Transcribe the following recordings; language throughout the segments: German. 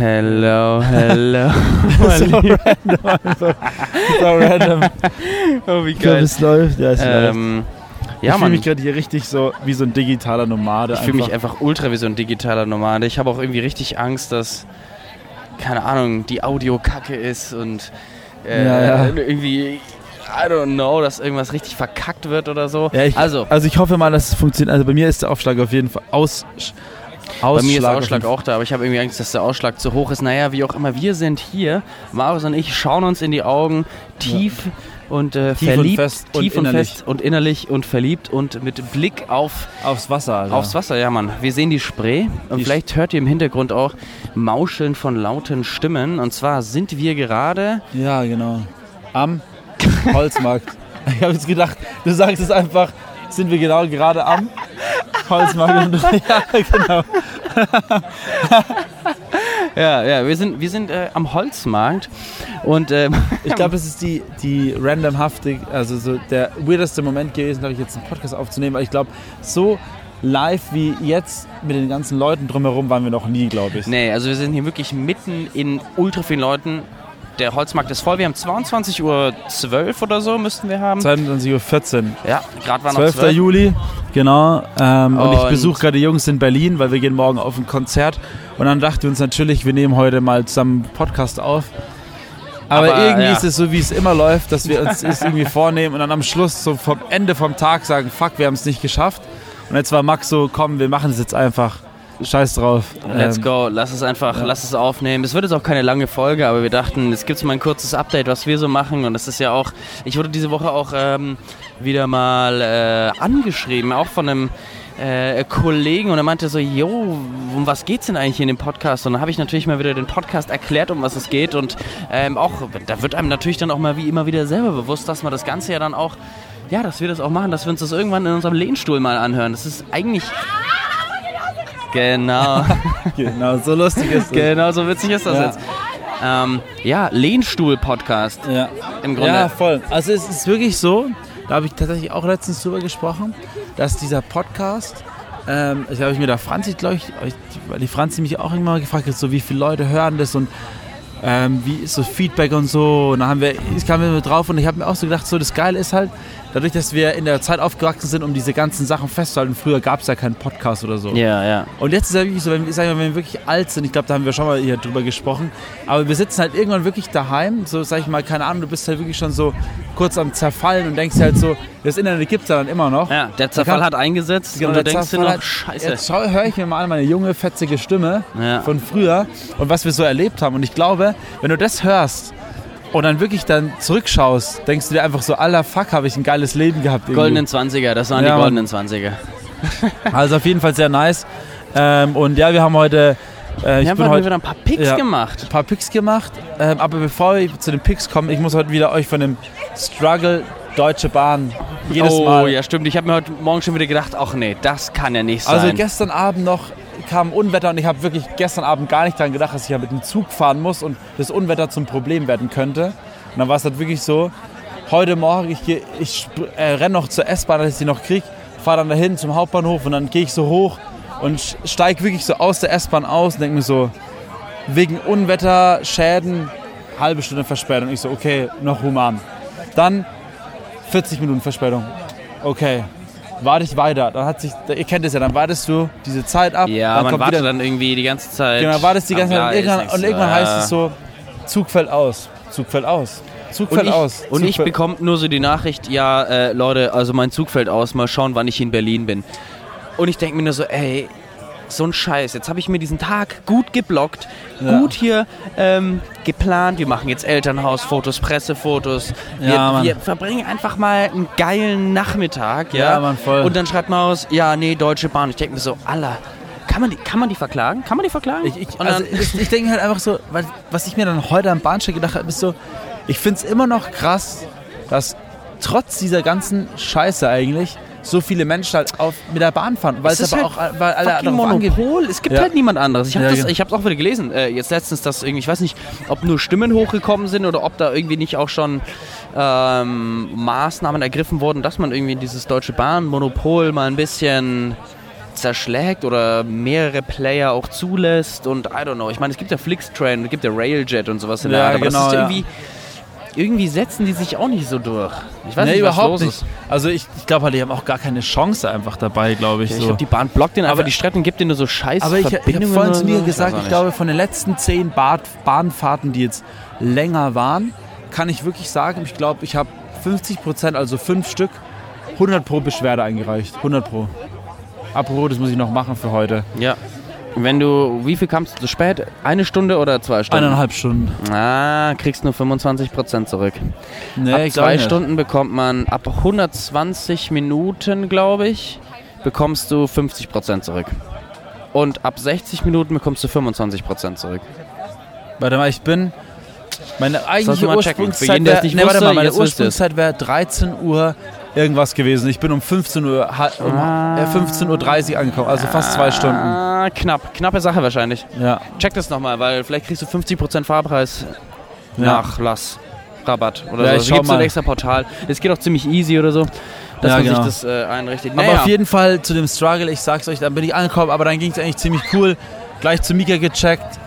Hello, hello. so random einfach. So random. oh, wie Ich glaube, geil. es läuft. Ja, es läuft. Ähm, ich ja, fühle Mann. mich gerade hier richtig so wie so ein digitaler Nomade. Ich fühle mich einfach ultra wie so ein digitaler Nomade. Ich habe auch irgendwie richtig Angst, dass, keine Ahnung, die Audio kacke ist und äh, Ja, ja. irgendwie, I don't know, dass irgendwas richtig verkackt wird oder so. Ja, ich, also, also ich hoffe mal, dass es funktioniert. Also bei mir ist der Aufschlag auf jeden Fall aus. Bei mir ist auf Ausschlag auch da, aber ich habe irgendwie Angst, dass der Ausschlag zu hoch ist. Naja, wie auch immer, wir sind hier, Marius und ich schauen uns in die Augen, tief und äh, Tief und verliebt, fest und tief und innerlich. fest und innerlich und verliebt und mit Blick auf Aufs Wasser, Alter. Aufs Wasser, ja Mann. Wir sehen die Spree und Die vielleicht hört ihr im Hintergrund auch Mauscheln von lauten Stimmen. Und zwar sind wir gerade. Ja, genau. Am Holzmarkt. Ich habe jetzt gedacht, du sagst es einfach, sind wir genau gerade am Holzmarkt. Und, ja, genau. Ja, ja, wir sind, wir sind äh, am Holzmarkt und ähm, Ich glaube, es ist die, die randomhafte, also so der weirdeste Moment gewesen, glaube ich, jetzt einen Podcast aufzunehmen, weil ich glaube, so live wie jetzt mit den ganzen Leuten drumherum waren wir noch nie, glaube ich. nee, also wir sind hier wirklich mitten in ultra vielen Leuten. Der Holzmarkt ist voll. Wir haben 22.12 Uhr oder so müssten wir haben. 22.14 Uhr. Ja, gerade war noch 12. 12. Juli, genau. Ähm, und, ich Und- besuche gerade die Jungs in Berlin, weil wir gehen morgen auf ein Konzert. Und dann dachten wir uns natürlich, wir nehmen heute mal zusammen einen Podcast auf. Aber, Aber, irgendwie ja. ist es so, wie es immer läuft, dass wir uns es irgendwie vornehmen und dann am Schluss, so vom Ende vom Tag sagen, fuck, wir haben es nicht geschafft. Und jetzt war Max so, komm, wir machen es jetzt einfach. Scheiß drauf. Let's Ähm, go, lass es einfach, ja. lass es aufnehmen. Es wird jetzt auch keine lange Folge, aber wir dachten, es gibt mal ein kurzes Update, was wir so machen. Und das ist ja auch, ich wurde diese Woche auch ähm, wieder mal äh, angeschrieben, auch von einem äh, Kollegen und er meinte so, jo, um was geht's denn eigentlich in dem Podcast? Und dann habe ich natürlich mal wieder den Podcast erklärt, um was es geht und ähm, auch, da wird einem natürlich dann auch mal wie immer wieder selber bewusst, dass man das Ganze ja dann auch, ja, dass wir das auch machen, dass wir uns das irgendwann in unserem Lehnstuhl mal anhören. Das ist eigentlich... Genau. Genau, so lustig ist es. Genau, so witzig ist das Ja. jetzt. Ähm, ja, Lehnstuhl-Podcast Ja. im Grunde. Ja, voll. Also es ist wirklich so, da habe ich tatsächlich auch letztens drüber gesprochen, dass dieser Podcast, ähm, ich habe ich mir da Franzi, glaube ich, weil die Franzi mich auch irgendwann mal gefragt hat, so wie viele Leute hören das und ähm, wie ist so Feedback und so. Und dann haben wir, ich kam mir drauf und ich habe mir auch so gedacht, so das Geile ist halt, dadurch, dass wir in der Zeit aufgewachsen sind, um diese ganzen Sachen festzuhalten, früher gab es ja keinen Podcast oder so. Ja, ja. Und jetzt ist es wirklich so, wenn wir, sagen wir, wenn wir wirklich alt sind, ich glaube, da haben wir schon mal hier drüber gesprochen, aber wir sitzen halt irgendwann wirklich daheim, so sag ich mal, keine Ahnung, du bist halt wirklich schon so kurz am Zerfallen und denkst halt so, das Internet gibt es ja dann immer noch. Ja, der Zerfall kann- hat eingesetzt Genau, und du denkst dir noch, hat- scheiße. Jetzt höre ich mir mal an meine junge, fetzige Stimme Ja. von früher und was wir so erlebt haben. Und ich glaube, wenn du das hörst und dann wirklich dann zurückschaust, denkst du dir einfach so, aller Fuck, habe ich ein geiles Leben gehabt. irgendwie. Goldenen 20er, das waren Ja, die goldenen 20er. Also auf jeden Fall sehr nice. Ähm, und ja, wir haben heute... Äh, ich Wir haben bin heute wieder ein paar Picks Ja. gemacht. ein paar Picks gemacht. Ähm, aber bevor wir zu den Picks kommen, ich muss heute wieder euch von dem Struggle Deutsche Bahn jedes oh, Mal. ja, stimmt. Ich habe mir heute Morgen schon wieder gedacht, ach nee, das kann ja nicht sein. Also gestern Abend noch kam Unwetter und ich habe wirklich gestern Abend gar nicht daran gedacht, dass ich ja mit dem Zug fahren muss und das Unwetter zum Problem werden könnte. Und dann war es halt wirklich so, heute Morgen, ich, ich äh, renne noch zur S-Bahn, dass ich sie noch kriege, fahre dann dahin zum Hauptbahnhof und dann gehe ich so hoch und steige wirklich so aus der S-Bahn aus und denke mir so, wegen Unwetter, Schäden, halbe Stunde Verspätung. Ich so, okay, noch human. Dann 40 Minuten Verspätung. Okay, warte ich weiter. Dann hat sich, ihr kennt es ja, dann wartest du diese Zeit ab. ja, dann man kommt wartet wieder, dann irgendwie die ganze Zeit. Genau, wartest die ganze Zeit. Und irgendwann, und irgendwann heißt äh, es so, Zug fällt aus. Zug fällt aus. Zug Und fällt ich, aus. und Zug ich bekomme nur so die Nachricht, ja, äh, Leute, also mein Zug fällt aus, mal schauen, wann ich in Berlin bin. Und ich denke mir nur so, ey, so ein Scheiß. Jetzt habe ich mir diesen Tag gut geblockt, Ja. gut hier ähm, geplant. Wir machen jetzt Elternhausfotos, Pressefotos. Wir, Ja, wir verbringen einfach mal einen geilen Nachmittag. Ja, Ja, Mann, voll. Und dann schreibt man aus, ja, nee, Deutsche Bahn. Ich denke mir so, Allah, kann man, die, kann man die verklagen? Kann man die verklagen? Ich, ich, also ich, ich denke halt einfach so, was, was ich mir dann heute am Bahnsteig gedacht habe, ist so, ich finde es immer noch krass, dass trotz dieser ganzen Scheiße eigentlich so viele Menschen halt auf, mit der Bahn fahren. Weil es, ist aber halt auch weil alle Monopol. Es gibt Ja. halt niemand anderes. Ich habe Ja, das, ich habe auch wieder gelesen. Äh, jetzt letztens, dass irgendwie, ich weiß nicht, ob nur Stimmen hochgekommen sind oder ob da irgendwie nicht auch schon ähm, Maßnahmen ergriffen wurden, dass man irgendwie dieses deutsche Bahnmonopol mal ein bisschen zerschlägt oder mehrere Player auch zulässt und I don't know. Ich meine, es gibt ja Flixtrain, es gibt ja Railjet und sowas in der Ja, Art, aber genau, das ist ja. Irgendwie, setzen die sich auch nicht so durch. Ich weiß nee, nicht, was überhaupt los nicht. ist. Also ich, ich glaube halt, die haben auch gar keine Chance einfach dabei, glaube ich. Ich so. glaube, die Bahn blockt den einfach Aber- die Strecke und gibt denen nur so scheiß Aber ich, ich habe vorhin zu mir gesagt, ich nicht. glaube, von den letzten zehn Bad Bahnfahrten, die jetzt länger waren, kann ich wirklich sagen, ich glaube, ich habe 50 Prozent, also fünf Stück, 100 pro Beschwerde eingereicht. 100 pro. Apropos, das muss ich noch machen für heute. Ja. Wenn du, wie viel kamst du zu spät? Eine Stunde oder zwei Stunden? Eineinhalb Stunden. Ah, kriegst nur 25% zurück. Nee, ab zwei. Stunden bekommt man, ab 120 Minuten, glaube ich, bekommst du 50% zurück. Und ab 60 Minuten bekommst du 25% zurück. Warte mal, ich bin. Meine eigentliche Ursprungszeit wäre nee, wusste, meine. Ursprungszeit wäre 13 Uhr irgendwas gewesen. Ich bin um 15 Uhr, um Ah. äh, 15.30 Uhr angekommen, also fast zwei Stunden. Ah, knapp. Knappe Sache wahrscheinlich. Ja. Check das nochmal, weil vielleicht kriegst du 50% Fahrpreis Ja. Nachlass. Rabatt oder Ja, so. ich Es schau so ein mal. extra Portal. Es geht auch ziemlich easy oder so, dass Ja, man genau. sich das äh, einrichtet. Aber Naja. auf jeden Fall zu dem Struggle, ich sag's euch, dann bin ich angekommen, aber dann ging es eigentlich ziemlich cool. Gleich zu Mika gecheckt,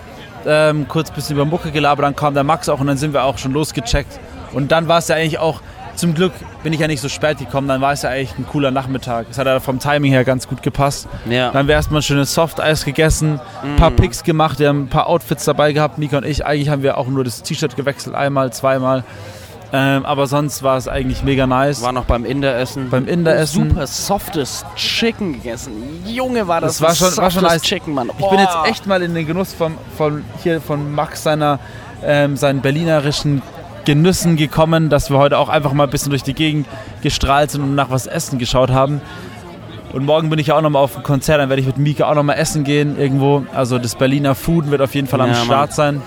ähm, kurz ein bisschen über Mucke gelabert, dann kam der Max auch und dann sind wir auch schon losgecheckt. Und dann war es ja eigentlich auch, zum Glück bin ich ja nicht so spät gekommen, dann war es ja eigentlich ein cooler Nachmittag. Es hat ja vom Timing her ganz gut gepasst. ja. Dann haben wir erstmal schönes Softeis gegessen, ein paar Mm. Picks gemacht, wir haben ein paar Outfits dabei gehabt, Mika und ich. Eigentlich haben wir auch nur das T-Shirt gewechselt, einmal, zweimal. Ähm, aber sonst war es eigentlich mega nice. War noch beim Inderessen. Beim Inderessen. Super softes Chicken gegessen. Junge, war das, Das war ein schon- war schon softes nice. Chicken, Mann. Ich bin jetzt echt mal in den Genuss von, von hier von Max seiner ähm, seinen berlinerischen Genüssen gekommen, dass wir heute auch einfach mal ein bisschen durch die Gegend gestrahlt sind und nach was essen geschaut haben. Und morgen bin ich ja auch nochmal auf ein Konzert, dann werde ich mit Mika auch nochmal essen gehen irgendwo. Also das Berliner Food wird auf jeden Fall am Ja. Start sein.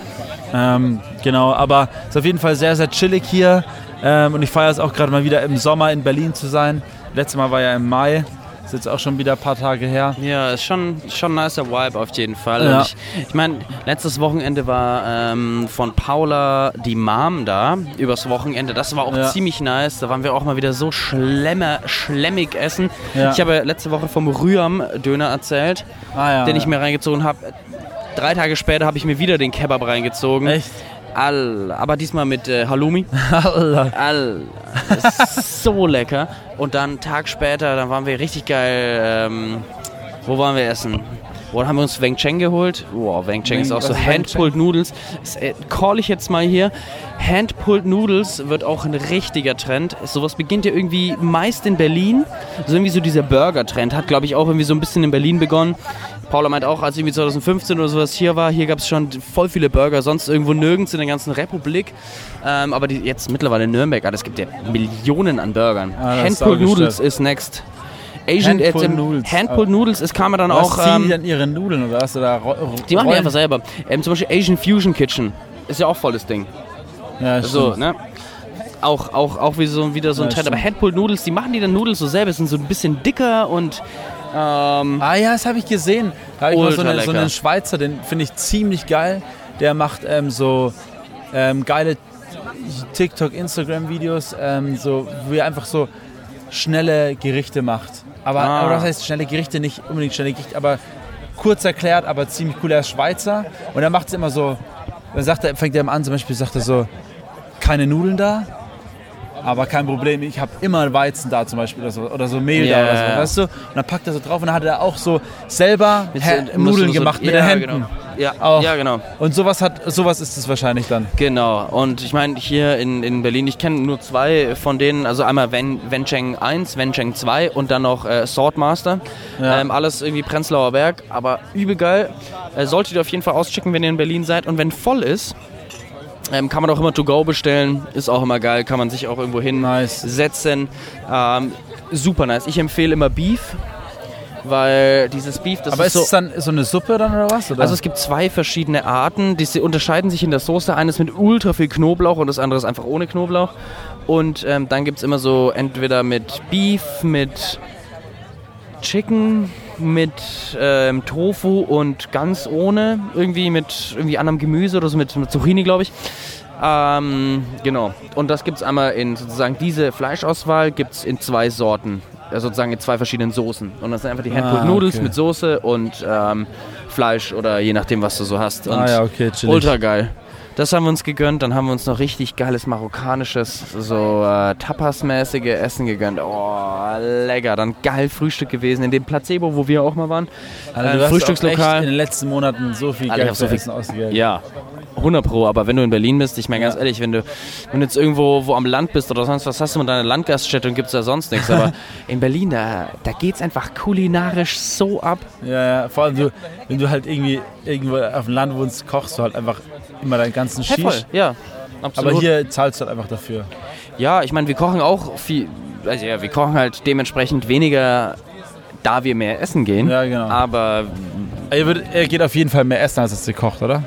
Ähm, genau, aber es ist auf jeden Fall sehr, sehr chillig hier. Ähm, und ich feiere es auch gerade mal wieder im Sommer in Berlin zu sein. Letztes Mal war ja im Mai. Ist jetzt auch schon wieder ein paar Tage her. Ja, ist schon, schon ein nicer Vibe auf jeden Fall. Ja. Ich, ich meine, letztes Wochenende war ähm, von Paula die Mom da, übers Wochenende. Das war auch Ja. ziemlich nice. Da waren wir auch mal wieder so schlemmer, schlemmig essen. Ja. Ich habe letzte Woche vom Rüham-Döner erzählt, Ah, den ich mir reingezogen habe. Drei Tage später habe ich mir wieder den Kebab reingezogen. Echt? All, aber diesmal mit äh, Halloumi. Allah. Ist so lecker. Und dann einen Tag später, dann waren wir richtig geil. Ähm, wo waren wir essen? Wo haben wir uns Weng Cheng geholt? Wow, Weng Cheng Weng- ist auch so Weng Handpulled Noodles. Das, äh, call ich jetzt mal hier. Handpulled Noodles wird auch ein richtiger Trend. Sowas beginnt ja irgendwie meist in Berlin. So irgendwie so dieser Burger-Trend hat, glaube ich, auch irgendwie so ein bisschen in Berlin begonnen. Paula meint auch, als irgendwie 2015 oder sowas hier war, hier gab es schon voll viele Burger, sonst irgendwo nirgends in der ganzen Republik. Ähm, aber die, jetzt mittlerweile in Nürnberg, Alter, es gibt ja Millionen an Burgern. Ah, saugestellt. Noodles ist next. Asian im- Noodles. Handpulled Noodles, es kam ja dann Was auch. ziehen die Ähm, dann ihre Nudeln oder was? Oder ro- ro- die machen die einfach selber. Ähm, zum Beispiel Asian Fusion Kitchen. Ist ja auch volles Ding. Ja, So, stimmt. ne? Auch, auch, auch wie so, wieder so ein Ja, Trend. Aber. Handpulled Noodles, die machen die dann Noodles so selber, sind so ein bisschen dicker und. Ähm, Ah ja, das habe ich gesehen. Da habe ich mal so, eine, so einen Schweizer, den finde ich ziemlich geil. Der macht ähm, so ähm, geile TikTok, Instagram-Videos, ähm, so, wo er einfach so schnelle Gerichte macht. Aber, Ah. aber das heißt schnelle Gerichte, nicht unbedingt schnelle Gerichte, aber kurz erklärt, aber ziemlich cool. Er ist Schweizer und er macht es immer so. Dann sagt er, fängt er an, zum Beispiel sagt er so, keine Nudeln da, aber kein Problem, ich habe immer Weizen da zum Beispiel oder so, oder so Mehl Ja, da oder so, weißt du? Und dann packt er so drauf und dann hat er auch so selber so- Nudeln so- gemacht mit ja, den Händen. Genau. Ja, Auch. ja, genau. Und sowas hat, sowas ist es wahrscheinlich dann. Genau, und ich meine, hier in, in Berlin, ich kenne nur zwei von denen, also einmal Wen, Wencheng 1, Wencheng 2 und dann noch äh, Swordmaster. Ja. Ähm, alles irgendwie Prenzlauer Berg, aber übel geil. Äh, solltet ihr auf jeden Fall auschecken, wenn ihr in Berlin seid. Und wenn voll ist, ähm, kann man auch immer to go bestellen. Ist auch immer geil, kann man sich auch irgendwo Nice. hinsetzen. Ähm, super nice. Ich empfehle immer Beef, weil dieses Beef, das Aber ist ist so... es dann so eine Suppe dann oder was? Oder? Also es gibt zwei verschiedene Arten, die unterscheiden sich in der Soße. Eines mit ultra viel Knoblauch und das andere ist einfach ohne Knoblauch. Und ähm, dann gibt es immer so entweder mit Beef, mit Chicken, mit ähm, Tofu und ganz ohne. Irgendwie mit irgendwie anderem Gemüse oder so, mit, mit Zucchini, glaube ich. Ähm, genau. Und das gibt es einmal in sozusagen diese Fleischauswahl gibt es in zwei Sorten. sozusagen in zwei verschiedenen Soßen. Und das sind einfach die Ah, Handpulled Noodles okay. mit Soße und ähm, Fleisch oder je nachdem, was du so hast. Und ah ja, okay, chillig. ultra geil. Das haben wir uns gegönnt. Dann haben wir uns noch richtig geiles marokkanisches, so äh, Tapas-mäßige Essen gegönnt. Oh, lecker. Dann geil Frühstück gewesen in dem Placebo, wo wir auch mal waren. Also, Äh, du hast Frühstückslokal. Auch echt in den letzten Monaten so viel Alter, Geld so viel- Essen ausgegeben. Ja, 100 Pro. Aber wenn du in Berlin bist, ich meine ganz Ja. ehrlich, wenn du, wenn du jetzt irgendwo wo am Land bist oder sonst was, hast du mit deiner Landgaststätte und gibt es da sonst nichts. Aber in Berlin, da, da geht es einfach kulinarisch so ab. Ja, ja, vor allem, du, wenn du halt irgendwie irgendwo auf dem Land wohnst, kochst du halt einfach immer deinen ganzen Hey, Shish. ja. Absolut. Aber hier zahlst du halt einfach dafür. Ja, ich meine, wir kochen auch viel. Also ja, wir kochen halt dementsprechend weniger, da wir mehr essen gehen. Ja, genau. Aber Er, wird, er geht auf jeden Fall mehr essen, als es dir kocht, oder?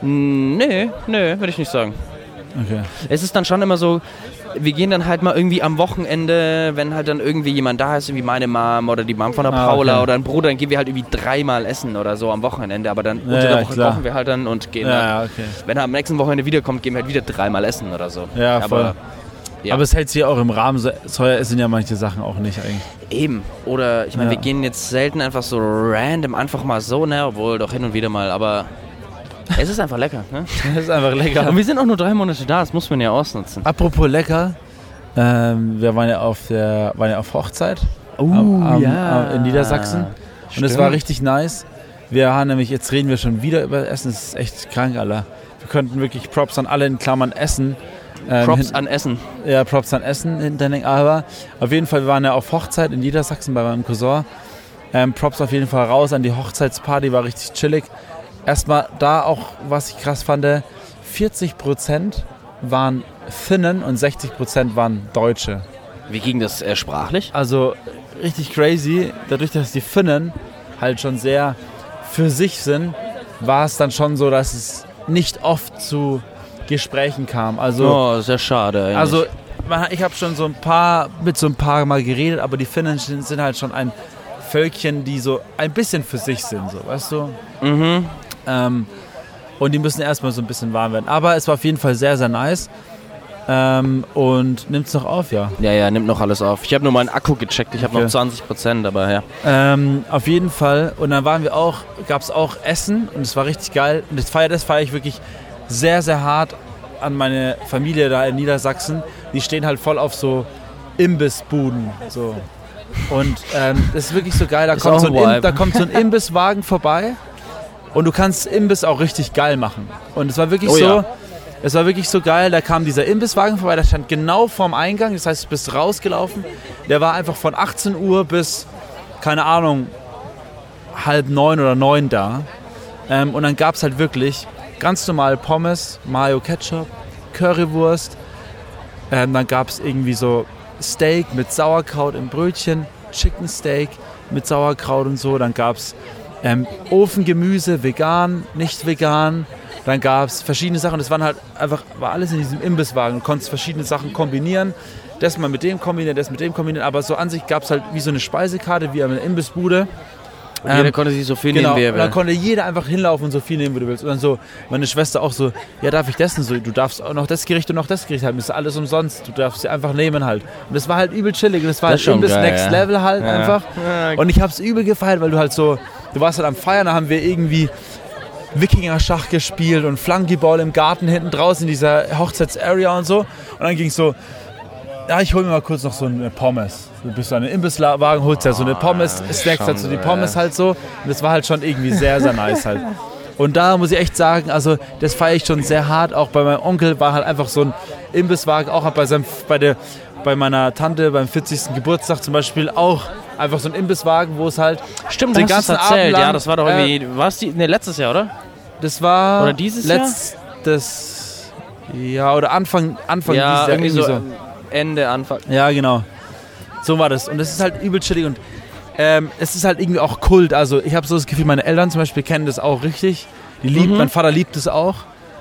nee, nee, würde ich nicht sagen. Okay. Es ist dann schon immer so, wir gehen dann halt mal irgendwie am Wochenende, wenn halt dann irgendwie jemand da ist, wie meine Mom oder die Mom von der Ah, Paula okay. oder ein Bruder, dann gehen wir halt irgendwie dreimal essen oder so am Wochenende. Aber dann Ja, unter der Woche klar. kochen wir halt dann und gehen dann. Ja, ja, okay. Wenn er am nächsten Wochenende wiederkommt, gehen wir halt wieder dreimal essen oder so. Ja, voll. Aber Ja. Aber es hält sich ja auch im Rahmen. So so teuer sind ja manche Sachen auch nicht eigentlich. Eben. Oder ich meine, Ja. wir gehen jetzt selten einfach so random, einfach mal so, ne? Obwohl doch hin und wieder mal, aber es ist einfach lecker, ne? Das ist einfach lecker. Und wir sind auch nur drei Monate da, das muss man ja ausnutzen. Apropos lecker, ähm, wir waren ja auf der waren ja auf Hochzeit Oh, am- am- am- in Niedersachsen und es war richtig nice. Wir haben nämlich, jetzt reden wir schon wieder über Essen, das ist echt krank, Alter. Wir könnten wirklich Props an alle in Klammern Essen. ähm, Props an Essen. Ja, Props an Essen hinterhängen. Aber auf jeden Fall, wir waren ja auf Hochzeit in Niedersachsen bei meinem Cousin. Ähm, Props auf jeden Fall raus an die Hochzeitsparty, war richtig chillig. Erstmal da auch, was ich krass fand, 40% waren Finnen und 60% waren Deutsche. Wie ging das äh, sprachlich? Also richtig crazy. Dadurch, dass die Finnen halt schon sehr für sich sind, war es dann schon so, dass es nicht oft zu Gesprächen kam. Also oh, sehr schade. Eigentlich. also ich habe schon so ein paar mit so ein paar mal geredet, aber die Finnen sind, sind halt schon ein Völkchen, die so ein bisschen für sich sind, so weißt du. mhm. Ähm, und die müssen erstmal so ein bisschen warm werden. Aber es war auf jeden Fall sehr, sehr nice. Ähm, und nimmt's noch auf, ja. Ja, ja, nimmt noch alles auf. Ich habe nur meinen Akku gecheckt, ich habe Okay. noch 20 Prozent, aber ja. Ähm, auf jeden Fall. Und dann waren wir auch, gab es auch Essen und es war richtig geil. Und das feiere das feier ich wirklich sehr, sehr hart an meine Familie da in Niedersachsen. Die stehen halt voll auf so Imbissbuden. So. Und ähm, das ist wirklich so geil. Da kommt, so Im- da kommt so ein Imbisswagen vorbei und du kannst Imbiss auch richtig geil machen. Und es war wirklich Oh so. ja. Es war wirklich so geil, da kam dieser Imbisswagen vorbei, der stand genau vorm Eingang, das heißt, du bist rausgelaufen. Der war einfach von 18 Uhr bis, keine Ahnung, halb neun oder neun da. Ähm, und dann gab es halt wirklich ganz normal Pommes, Mayo Ketchup, Currywurst. Ähm, dann gab es irgendwie so Steak mit Sauerkraut im Brötchen, Chicken Steak mit Sauerkraut und so. Dann gab es ähm, Ofengemüse, vegan, nicht vegan. Dann gab es verschiedene Sachen. Das waren halt einfach, war alles in diesem Imbisswagen. Du konntest verschiedene Sachen kombinieren. Das mal mit dem kombinieren, das mit dem kombinieren. Aber so an sich gab es halt wie so eine Speisekarte, wie eine Imbissbude. Und jeder Ähm, konnte sich so viel Genau, nehmen, wie er und dann will. konnte jeder einfach hinlaufen und so viel nehmen, wie du willst. Und dann so, meine Schwester auch so, ja, darf ich das denn so? Du darfst auch noch das Gericht und noch das Gericht haben. Das ist alles umsonst. Du darfst sie einfach nehmen halt. Und das war halt übel chillig. Und das war Das halt schon übelst geil, Next ja. Level halt Ja. einfach. Ja, Und ich hab's übel gefeiert, weil du halt so, du warst halt am Feiern, da haben wir irgendwie Wikinger-Schach gespielt und Flunkyball im Garten hinten draußen in dieser Hochzeits-Area und so. Und dann ging's so, ja, ich hol mir mal kurz noch so eine Pommes. Du bist so an den Imbisswagen, holst ja so eine Pommes, snackst halt so die Pommes halt so. Und das war halt schon irgendwie sehr, sehr nice halt. Und da muss ich echt sagen, also das feiere ich schon sehr hart. Auch bei meinem Onkel war halt einfach so ein Imbisswagen, auch bei, seinem, bei, der, bei meiner Tante beim 40. Geburtstag zum Beispiel auch einfach so ein Imbisswagen, wo es halt Stimmt, den ganzen Abend lang, ja, das war doch äh, irgendwie, war es die, ne, letztes Jahr, oder? Das war Oder dieses Jahr? letztes Ja, oder Anfang, Anfang ja, dieses Jahr, irgendwie so, Ende, Anfang. Ja, genau. So war das. Und es ist halt übel chillig und ähm, es ist halt irgendwie auch Kult. Also ich habe so das Gefühl, meine Eltern zum Beispiel kennen das auch richtig. Die lieben, Mhm. mein Vater liebt es auch.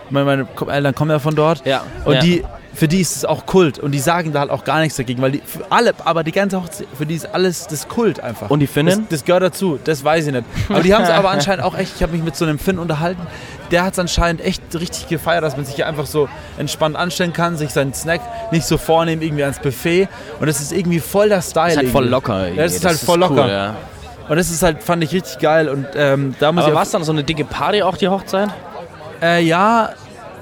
Meine, meine Eltern kommen ja von dort. Ja. Und ja. die für die ist es auch Kult und die sagen da halt auch gar nichts dagegen, weil die für alle, aber die ganze Hochzeit, für die ist alles das Kult einfach. Und die Finnen? Das, das gehört dazu, das weiß ich nicht. Aber die haben es aber anscheinend auch echt, ich habe mich mit so einem Finn unterhalten, der hat es anscheinend echt richtig gefeiert, dass man sich hier einfach so entspannt anstellen kann, sich seinen Snack nicht so vornehmen irgendwie ans Buffet und das ist irgendwie voll der Style. Das ist halt voll locker. Ja, das ist halt voll locker. Cool, ja. Und das ist halt, fand ich richtig geil und ähm, da muss Aber ich war es dann so eine dicke Party auch, die Hochzeit? Äh, ja,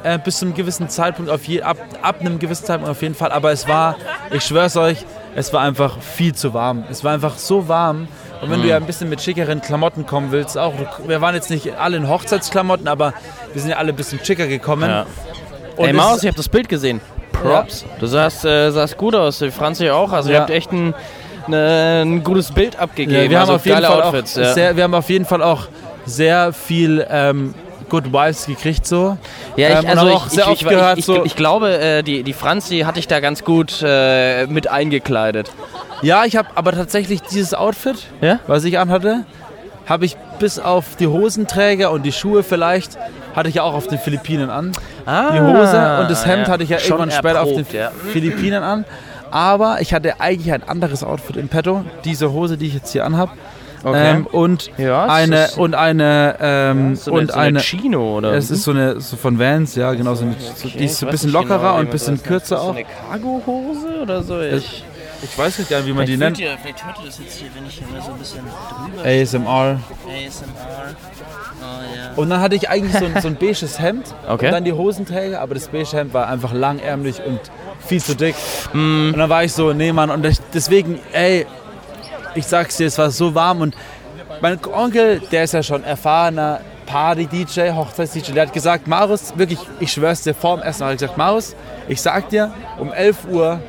äh, bis zu einem gewissen Zeitpunkt, auf je, ab, ab einem gewissen Zeitpunkt auf jeden Fall. Aber es war, ich schwör's euch, es war einfach viel zu warm. Es war einfach so warm. Und wenn du ja ein bisschen mit schickeren Klamotten kommen willst, auch, wir waren jetzt nicht alle in Hochzeitsklamotten, aber wir sind ja alle ein bisschen schicker gekommen. Ja. Und Ey, Maus, ich habe das Bild gesehen. Props. Du sahst, äh, sahst gut aus, die Franzi auch. Also ihr Ja. habt echt ein, ne, ein gutes Bild abgegeben. Ja, wir, haben also auf jeden Fall Outfits. auch ja. sehr, wir haben auf jeden Fall auch sehr viel ähm, Good Vibes gekriegt so. Ja, Ähm, ich, und also ich, sehr ich, oft ich, gehört, ich, so- ich, glaube, äh, die, die Franzi hatte ich da ganz gut äh, mit eingekleidet. Ja, ich habe aber tatsächlich dieses Outfit, Ja? was ich anhatte, habe ich bis auf die Hosenträger und die Schuhe vielleicht, hatte ich ja auch auf den Philippinen an. Ah, Die Hose und das Hemd ja. hatte ich ja Schon irgendwann später auf den ja. Philippinen an. Aber ich hatte eigentlich ein anderes Outfit im Petto. Diese Hose, die ich jetzt hier anhab. Okay. Ähm, und Ja, eine ist- und eine ähm, So eine, und so eine eine Chino oder es ist so eine so von Vans, ja genau, so eine, so, die ist so ein bisschen lockerer und ein bisschen kürzer So auch. eine Cargo-Hose oder so? Ich, Ich weiß nicht, wie man die nennt. Ihr, vielleicht hört ihr das jetzt hier, wenn ich hier mal so ein bisschen drüber ASMR. ASMR. Oh ja. Und dann hatte ich eigentlich so ein, so ein beiges Hemd Okay. und dann die Hosenträger, aber das beige Hemd war einfach langärmlich und viel zu dick. Und dann war ich so, nee Mann, und ich, deswegen, ey, ich sag's dir, es war so warm und mein Onkel, der ist ja schon erfahrener Party-DJ, Hochzeits-DJ, der hat gesagt, Marus, wirklich, ich schwör's dir, vor dem Essen hat er gesagt, Marus, ich sag dir, um 11 Uhr,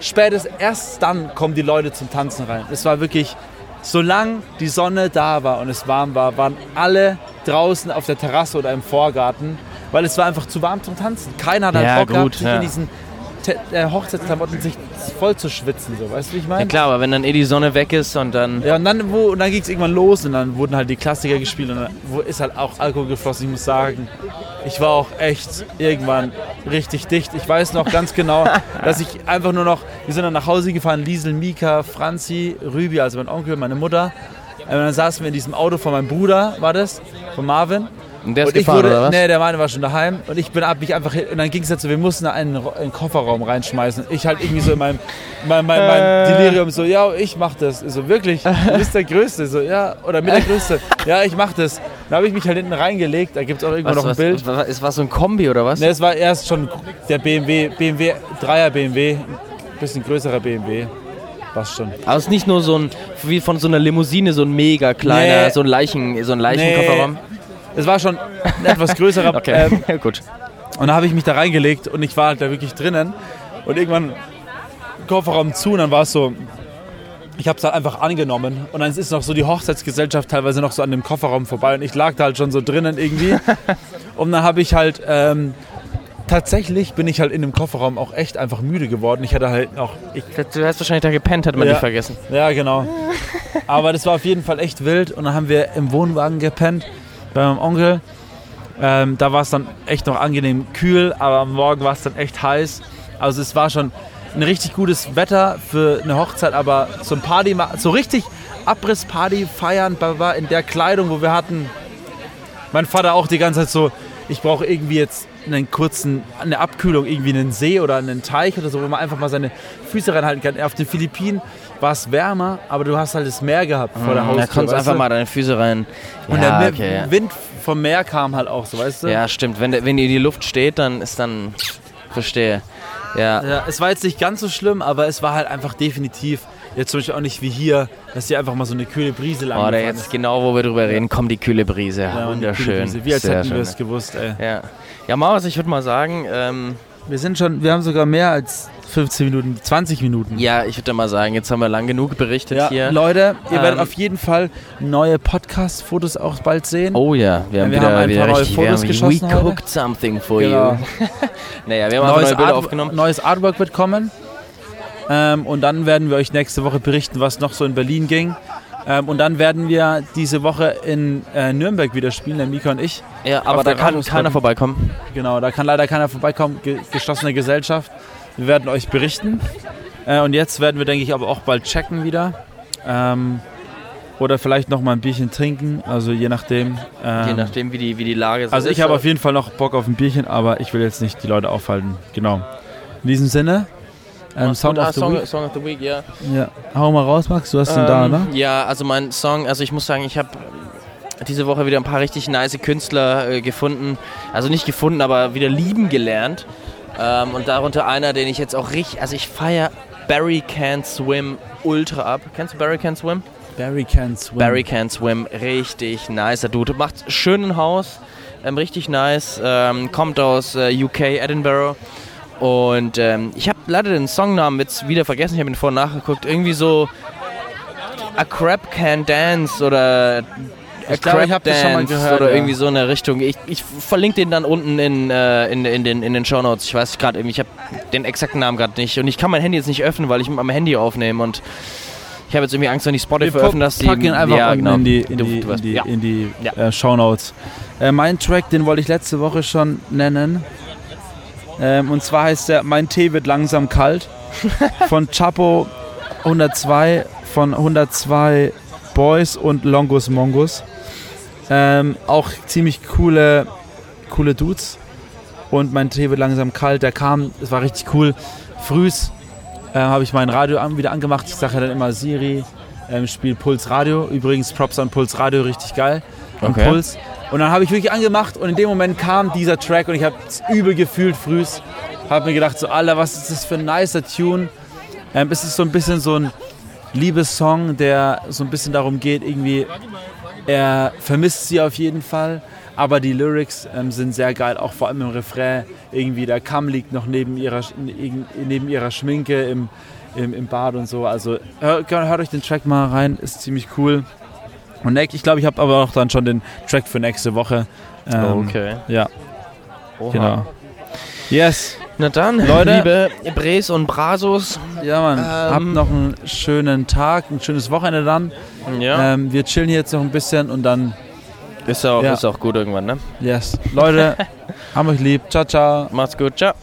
spätestens erst dann kommen die Leute zum Tanzen rein. Es war wirklich, solange die Sonne da war und es warm war, waren alle draußen auf der Terrasse oder im Vorgarten, weil es war einfach zu warm zum Tanzen. Keiner hat halt Ja, Bock gehabt, gut, sich ja. in diesen äh, Hochzeitsklamotten sich voll zu schwitzen, so, weißt du, wie ich ja meine? klar, aber wenn dann eh die Sonne weg ist und dann... Ja, und dann, wo, und dann ging es irgendwann los und dann wurden halt die Klassiker gespielt und dann wo ist halt auch Alkohol geflossen. Ich muss sagen, ich war auch echt irgendwann richtig dicht. Ich weiß noch ganz genau, dass ich einfach nur noch, wir sind dann nach Hause gefahren, Liesel, Mika, Franzi, Rübi, also mein Onkel, meine Mutter. Und dann saßen wir in diesem Auto von meinem Bruder, war das, von Marvin. Und der ist Und ich gefahren, wurde, oder was? nee, der meine war schon daheim und ich bin hab mich einfach hin, und dann ging es dazu, wir mussten da einen, einen Kofferraum reinschmeißen. Ich halt irgendwie so in meinem mein, mein, mein Äh. Delirium so, ja, ich mach das. Ich So wirklich, du bist der Größte, so ja, oder mit der Größte. Ja, ich mach das. Dann habe ich mich halt hinten reingelegt, da gibt es auch irgendwo Was, noch ein was, Bild. was, es war so ein Kombi oder was? Ne, es war erst schon der BMW, BMW, 3er BMW, ein bisschen größerer BMW. Was schon. Aber es ist nicht nur so ein, wie von so einer Limousine, so ein mega kleiner, Nee. so ein Leichen, so ein Nee. Leichenkofferraum. Es war schon ein etwas größerer. Okay, ähm, gut. Und dann habe ich mich da reingelegt und ich war halt da wirklich drinnen. Und irgendwann Kofferraum zu und dann war es so, ich habe es halt einfach angenommen. Und dann ist noch so die Hochzeitsgesellschaft teilweise noch so an dem Kofferraum vorbei und ich lag da halt schon so drinnen irgendwie. und dann habe ich halt, ähm, tatsächlich bin ich halt in dem Kofferraum auch echt einfach müde geworden. Ich hatte halt auch, Du hast wahrscheinlich da gepennt, hat man Ja. nicht vergessen. ja genau. Aber das war auf jeden Fall echt wild und dann haben wir im Wohnwagen gepennt bei meinem Onkel. Ähm, da war es dann echt noch angenehm kühl, aber am Morgen war es dann echt heiß. Also es war schon ein richtig gutes Wetter für eine Hochzeit, aber so ein Party, so richtig Abrissparty feiern in der Kleidung, wo wir hatten. Mein Vater auch die ganze Zeit so, ich brauche irgendwie jetzt einen kurzen, eine Abkühlung, irgendwie einen See oder einen Teich oder so, wo man einfach mal seine Füße reinhalten kann. Auf den Philippinen war es wärmer, aber du hast halt das Meer gehabt vor der Da Haustür. konntest weißt einfach du? mal deine Füße rein. Und ja, der okay. Wind vom Meer kam halt auch so, weißt du? ja, stimmt. Wenn, wenn die in die Luft steht, dann ist dann. Verstehe. Ja. Ja, es war jetzt nicht ganz so schlimm, aber es war halt einfach definitiv jetzt zum Beispiel auch nicht wie hier, dass hier einfach mal so eine kühle Brise lang Oh, da jetzt genau, wo wir drüber reden, kommt die kühle Brise. Ja, und die kühle Wunderschön. Brise, Wie als Sehr hätten wir schön. es gewusst, ey. Ja, ja Maus, ich würde mal sagen, ähm, Wir sind schon, wir haben sogar mehr als 15 Minuten, 20 Minuten. ja, ich würde mal sagen, jetzt haben wir lang genug berichtet Ja, hier. Leute, ihr Ähm, werdet auf jeden Fall neue Podcast-Fotos auch bald sehen. Oh ja, wir haben wir wieder, haben ein wieder paar neue richtig, wir Fotos haben, geschossen we heute. cooked something for Genau. you. naja, wir haben einfach neue Bilder Art- aufgenommen. neues Artwork wird kommen. Ähm, und dann werden wir euch nächste Woche berichten, was noch so in Berlin ging. Ähm, und dann werden wir diese Woche in äh, Nürnberg wieder spielen, der Mika und ich. Ja, aber da kann keiner vorbeikommen. Genau, da kann leider keiner vorbeikommen. Ge geschlossene Gesellschaft. Wir werden euch berichten. Äh, und jetzt werden wir, denke ich, aber auch bald checken wieder. Ähm, oder vielleicht noch mal ein Bierchen trinken. Also je nachdem. Ähm, Je nachdem, wie die, wie die Lage so also ist. ich habe auf jeden Fall noch Bock auf ein Bierchen, aber ich will jetzt nicht die Leute aufhalten. Genau. In diesem Sinne. Ähm, Sound Ah, of the Song, Week. Song of the Week, ja. Ja. Hau mal raus, Max. Du hast den da, Ähm, ne? Ja, also mein Song, also ich muss sagen, ich habe diese Woche wieder ein paar richtig nice Künstler äh, gefunden. Also nicht gefunden, aber wieder lieben gelernt. Ähm, und darunter einer, den ich jetzt auch richtig, also ich feiere Barry Can't Swim ultra ab. Kennst du Barry Can't Swim? Barry Can Swim. Barry Can't Swim, richtig nicer Dude. Macht schönen Haus, ähm, richtig nice. Ähm, kommt aus äh, UK, Edinburgh. Und ähm, ich habe leider den Songnamen jetzt wieder vergessen, ich habe ihn vorhin nachgeguckt. Irgendwie so A Crab Can Dance oder A Ich glaube, Crab ich hab das schon mal Dance gehört, oder ja. irgendwie so eine Richtung. Ich, ich verlinke den dann unten in, äh, in, in den, in den Show Notes. Ich weiß gerade irgendwie, ich habe den exakten Namen gerade nicht. Und ich kann mein Handy jetzt nicht öffnen, weil ich mit meinem Handy aufnehme und ich habe jetzt irgendwie Angst, wenn ich Spotify öffne, dass die... ihn einfach ja, genau. in die, in die, in die, ja. in die äh, Shownotes. Äh, mein Track, den wollte ich letzte Woche schon nennen. Ähm, und zwar heißt der Mein Tee wird langsam kalt von Chapo 102, von 102 Boys und Longus Mongus. Ähm, auch ziemlich coole, coole Dudes. Und mein Tee wird langsam kalt. Der kam, es war richtig cool. Frühs äh, habe ich mein Radio an, wieder angemacht. Ich sage ja dann immer Siri, ähm, spiel Puls Radio. Übrigens Props an Puls Radio, richtig geil. Und Okay. Puls. Und dann habe ich wirklich angemacht und in dem Moment kam dieser Track und ich habe es übel gefühlt frühs. Habe mir gedacht, so Alter, was ist das für ein nicer Tune. Ähm, es ist so ein bisschen so ein Liebessong, der so ein bisschen darum geht, irgendwie, er vermisst sie auf jeden Fall, aber die Lyrics ähm, sind sehr geil, auch vor allem im Refrain. Irgendwie der Kamm liegt noch neben ihrer, neben ihrer Schminke im, im, im Bad und so. Also hört, hört euch den Track mal rein, ist ziemlich cool. Und ich glaube, ich habe aber auch dann schon den Track für nächste Woche. Ähm, Okay. Ja, Oha. genau. Yes. Na dann, Leute. liebe Bres und Brasos. Ja, Mann. Habt Ähm. noch einen schönen Tag, ein schönes Wochenende dann. Ja. Ähm, wir chillen jetzt noch ein bisschen und dann, ist, auch, ja. ist auch gut irgendwann, ne? yes. Leute, haben euch lieb. Ciao, ciao. Macht's gut, ciao.